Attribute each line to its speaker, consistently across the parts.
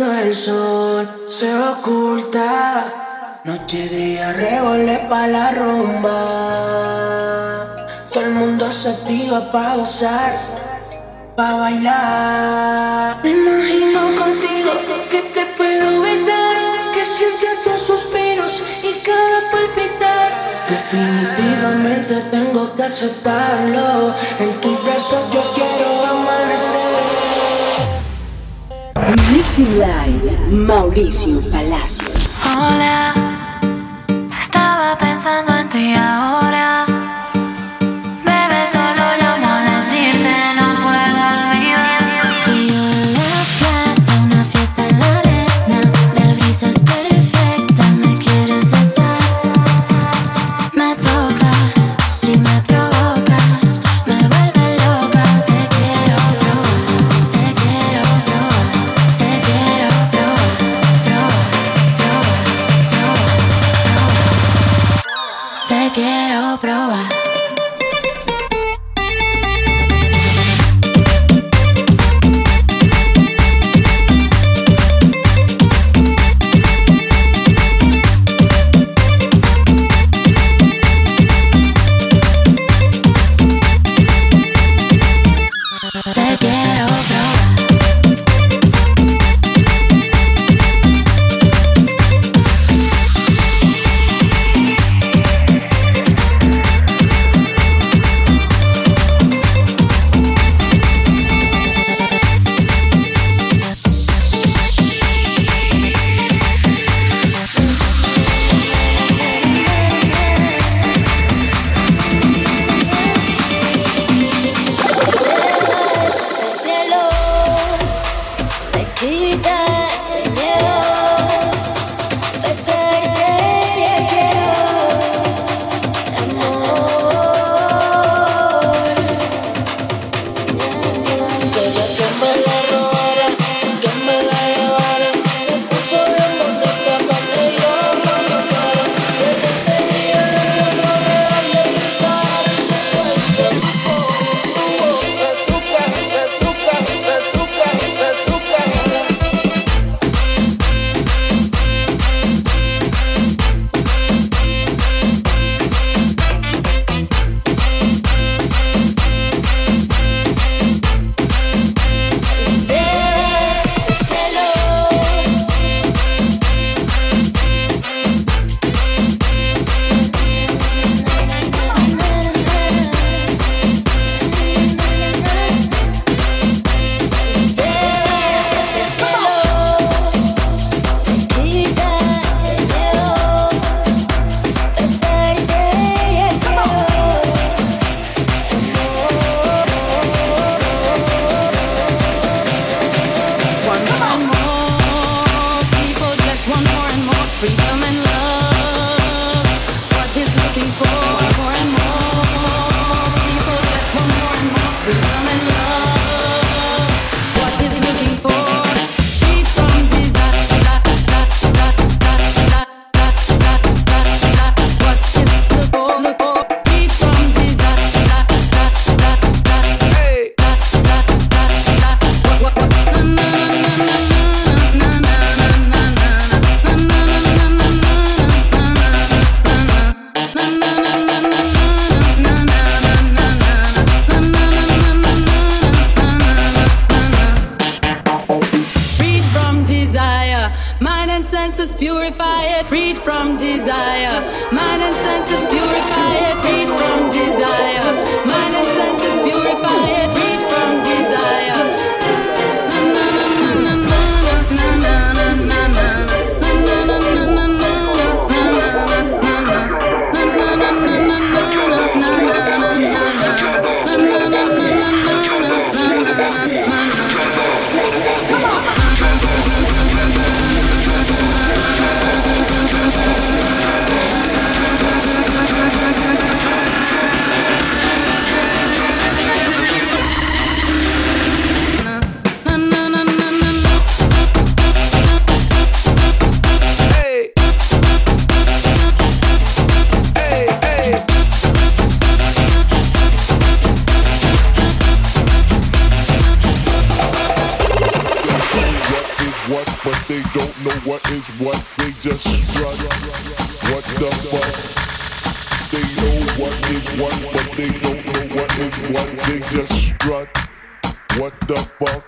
Speaker 1: El sol se oculta, noche y día revole pa' la rumba. Todo el mundo se activa pa' gozar, pa' bailar. Me imagino contigo que te puedo besar, que sientes tus suspiros y cada palpitar. Definitivamente tengo que aceptarlo, en tus brazos yo quiero
Speaker 2: Mixing Live, Mauricio Palacio.
Speaker 3: Hola, estaba pensando en ti ahora.
Speaker 4: Mind and senses purify it, freed from desire. Mind and senses purify it, freed from desire. Mind and senses purify it.
Speaker 5: Don't know what is what. They just strut. What the fuck? They know what is what, but they don't know what is what. They just strut. What the fuck?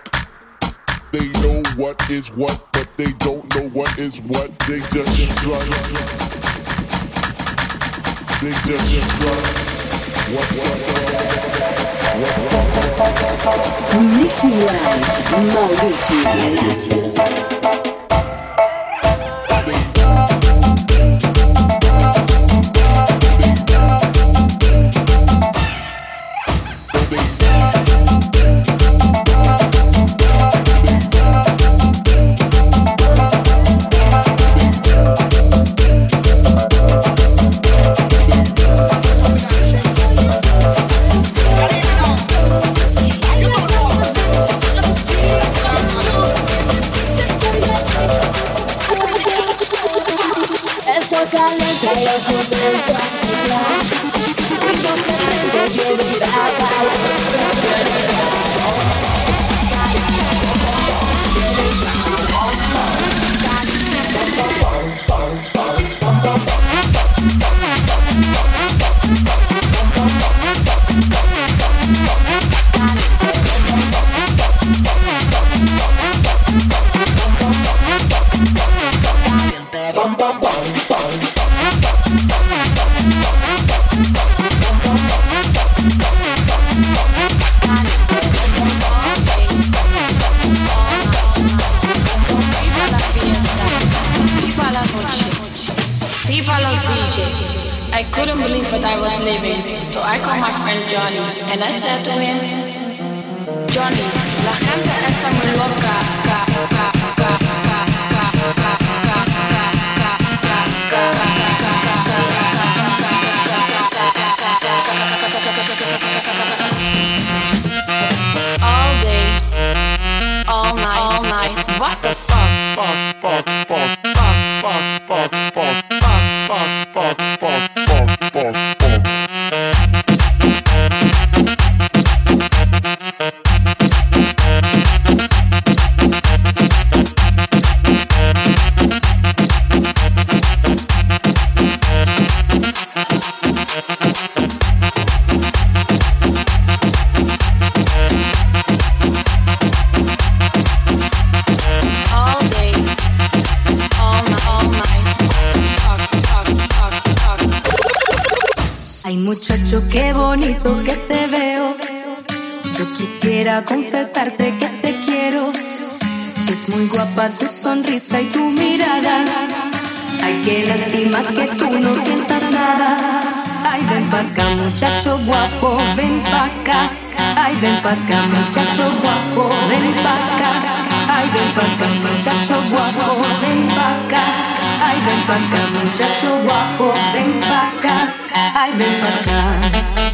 Speaker 5: They know what is what, but they don't know what is what. They just strut. They just strut. What the fuck?
Speaker 2: Mixing Live, Mauricio Palacio.
Speaker 6: caliente yo comienzo a sangrar. No
Speaker 4: qué lástima que tú no sientas nada. Ay, ven pa' acá, muchacho guapo, ven pa' acá. Ay, ven pa' acá, muchacho guapo, ven pa' acá. Ay, ven pa' acá, muchacho guapo, ven pa' acá. Ay, ven pa' acá, muchacho guapo, ven pa' acá. Ay, ven pa' acá.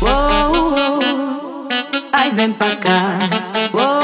Speaker 4: Oh, oh, oh. Ay, ven pa' acá. Oh, oh.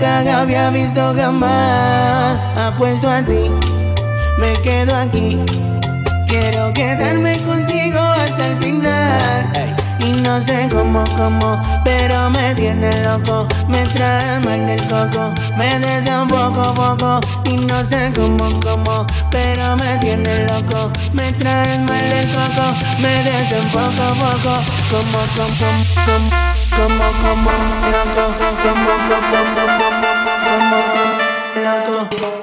Speaker 1: nunca había visto jamás. Apuesto a ti, me quedo aquí. Quiero quedarme contigo hasta el final. Y no sé cómo, cómo, pero me tiene loco. Me trae mal del coco, me desea un poco, poco. Y no sé cómo, cómo, pero me tiene loco. Me trae mal del coco, me desea un poco, poco. Como, como, como, como,
Speaker 3: como, loco, como, como, como. Uh.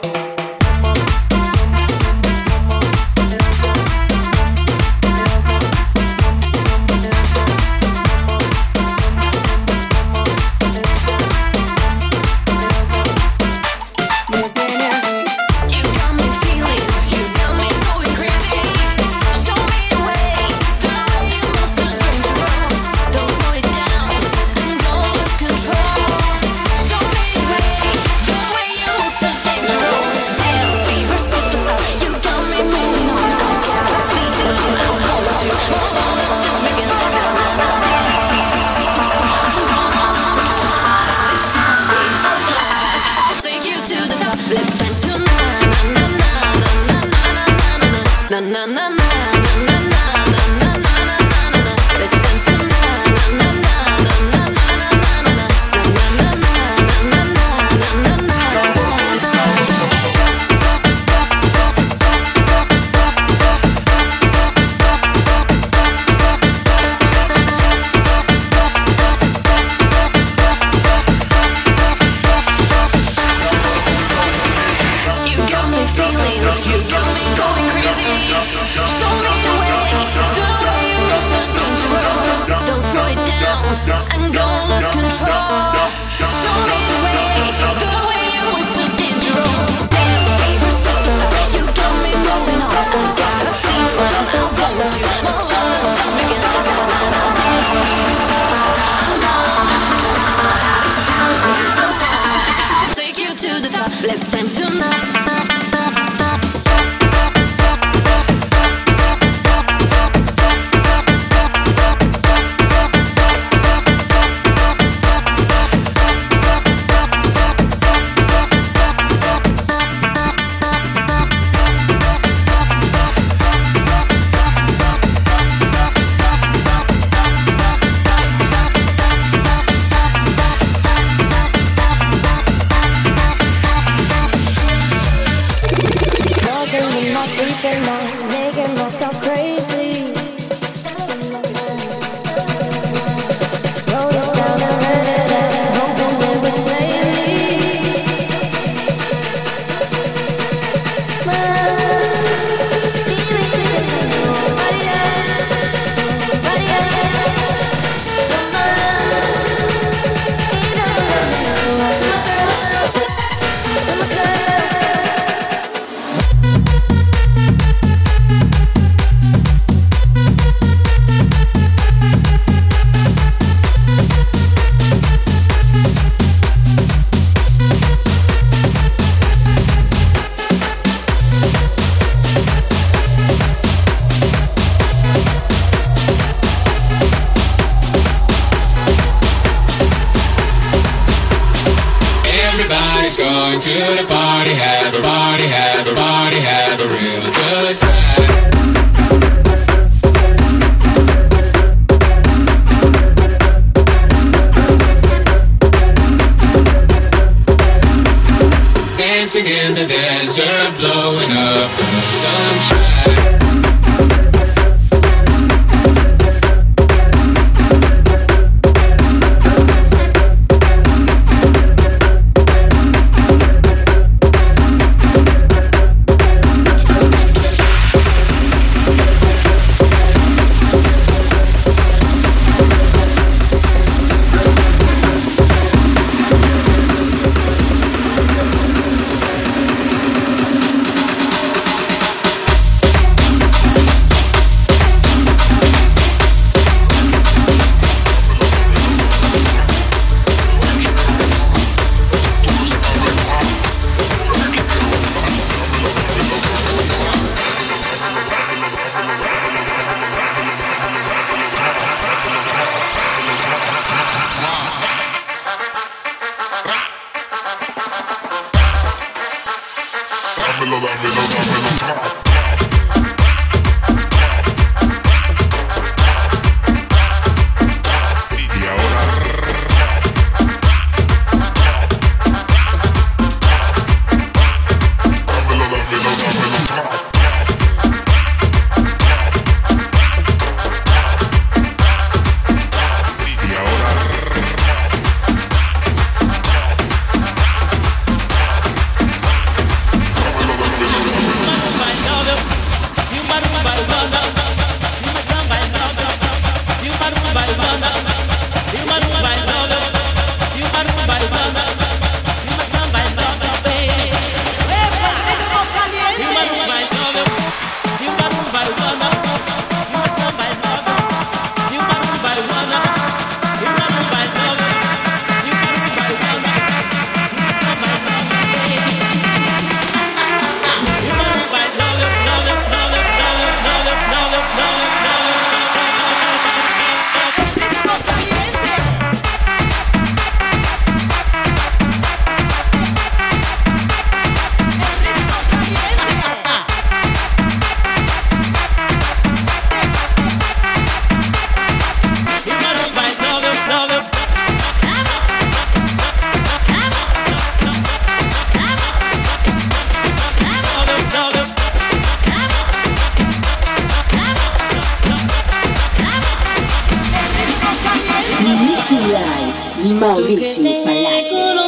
Speaker 3: Mauricio Palacio.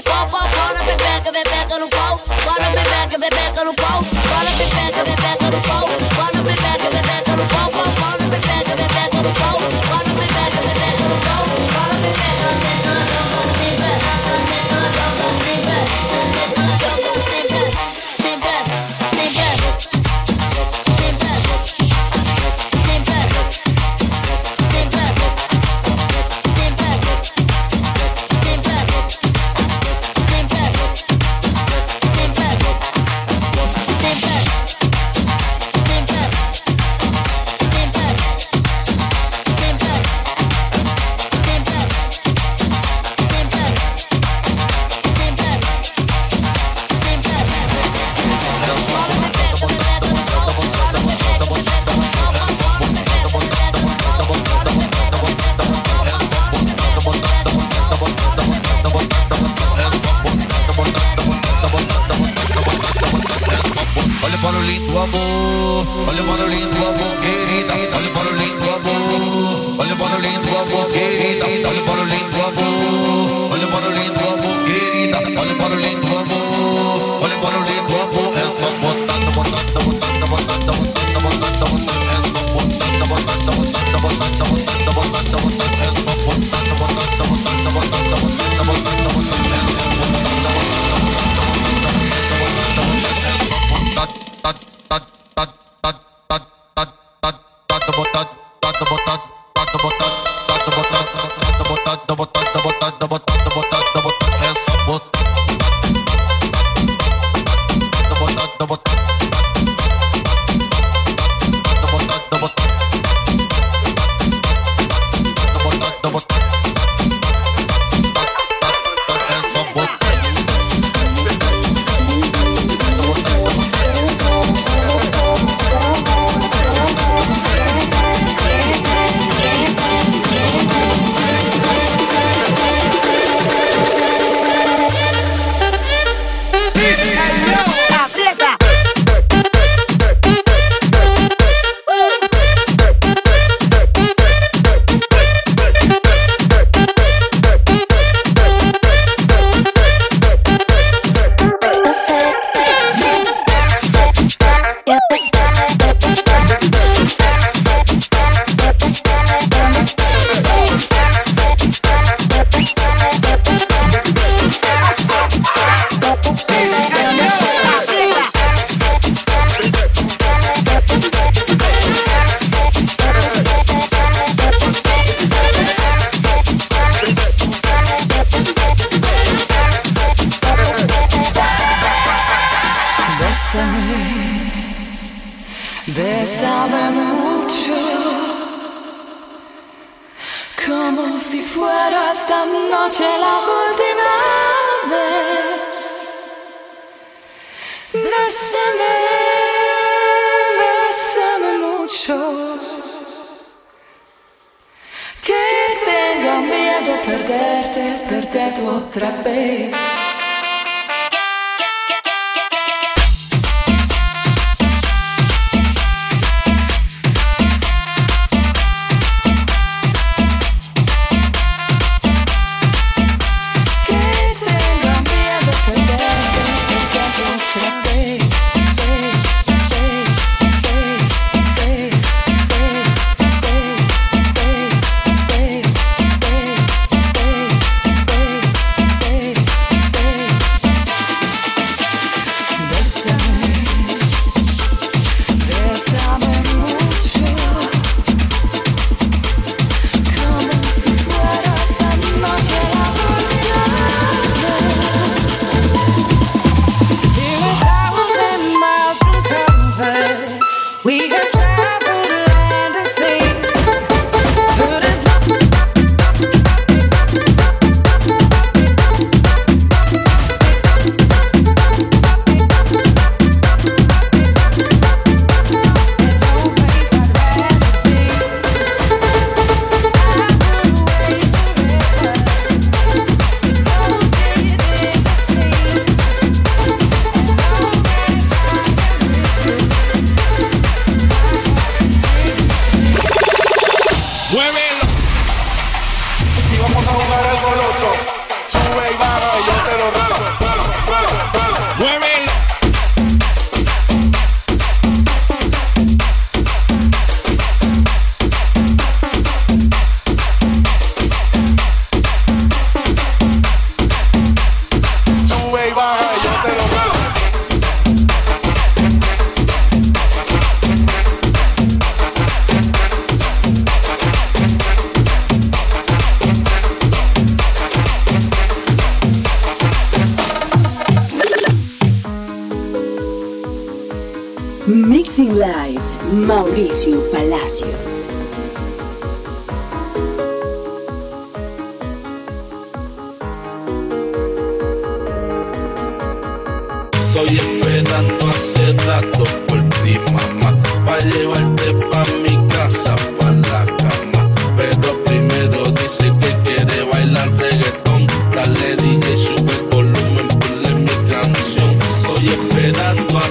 Speaker 3: no pau, pau, bora, pepeca, pepeca no pau, bora, pepeca, pepeca no pau, bora, pepeca, pepeca no pau.
Speaker 7: Olha o barulhinho do amor, querida. Olha o barulhinho do amor. Olha o barulhinho do amor, querida. Olha o barulhinho do amor. Olha o barulhinho do amor, querida. Olha o barulhinho do amor. Olha o barulhinho do amor. É só botando, botando, botando, botando, botando, botando, botando. É só botando, botando, botando, botando, botando.
Speaker 4: Besame mucho, como si fuera esta noche la última vez. Besame, besame mucho, que tenga miedo perderte, perderte otra vez.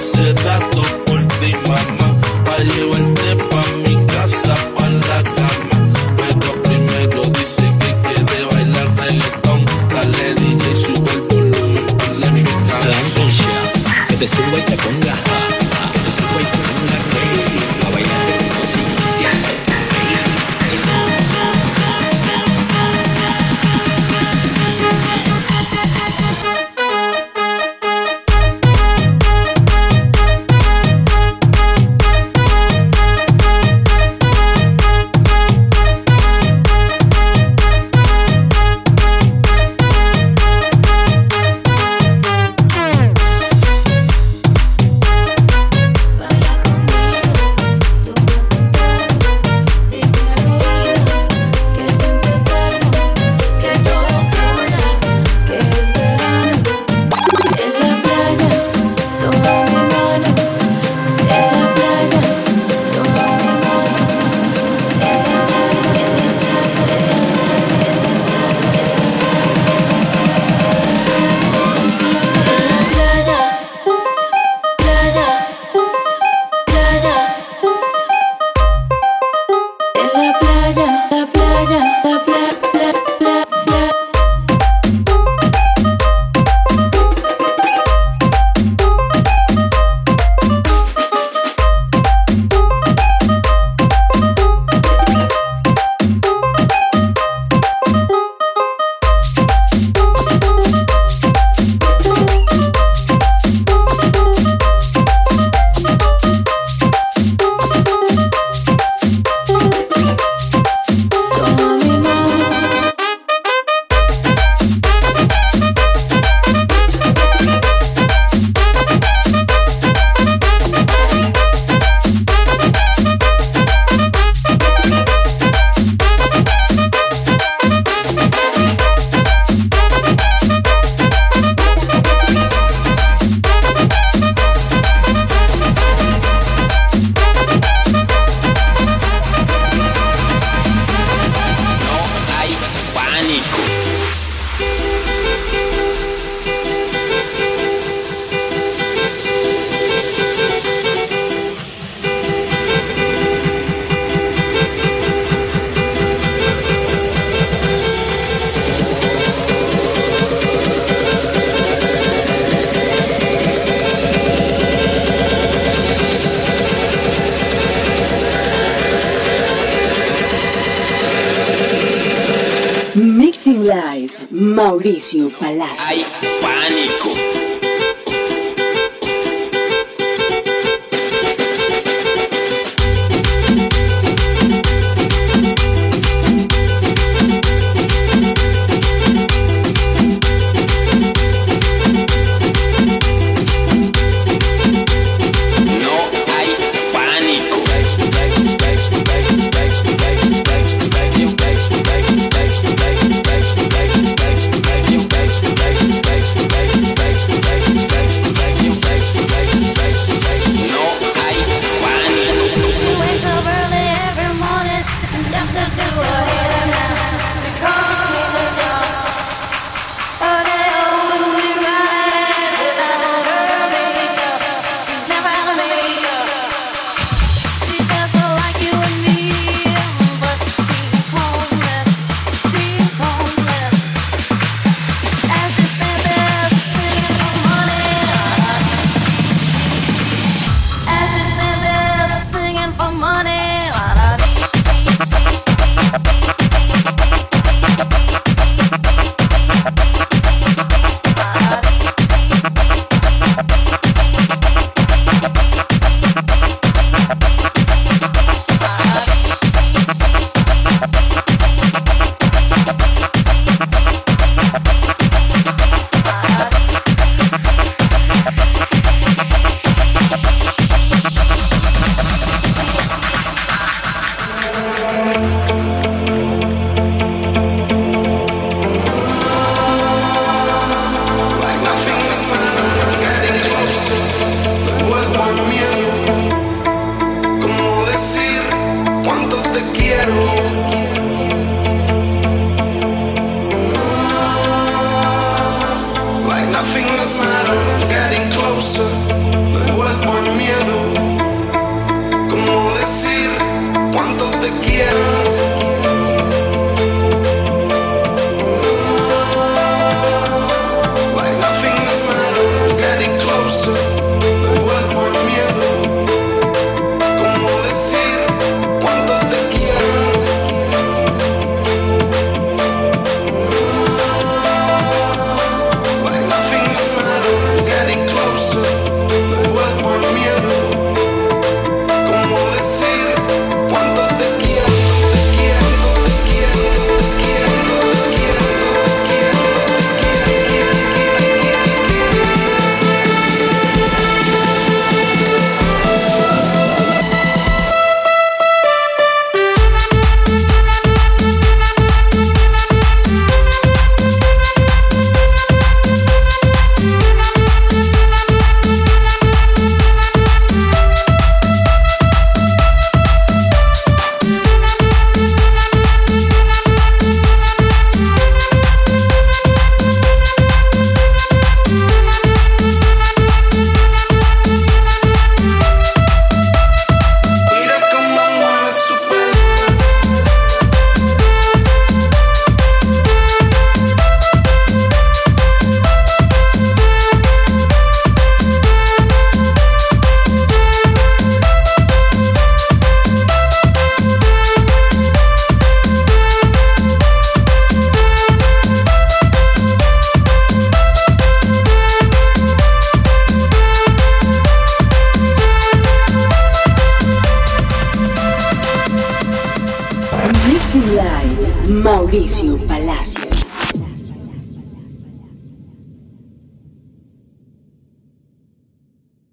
Speaker 4: c'est de la.
Speaker 8: Mauricio Palacio.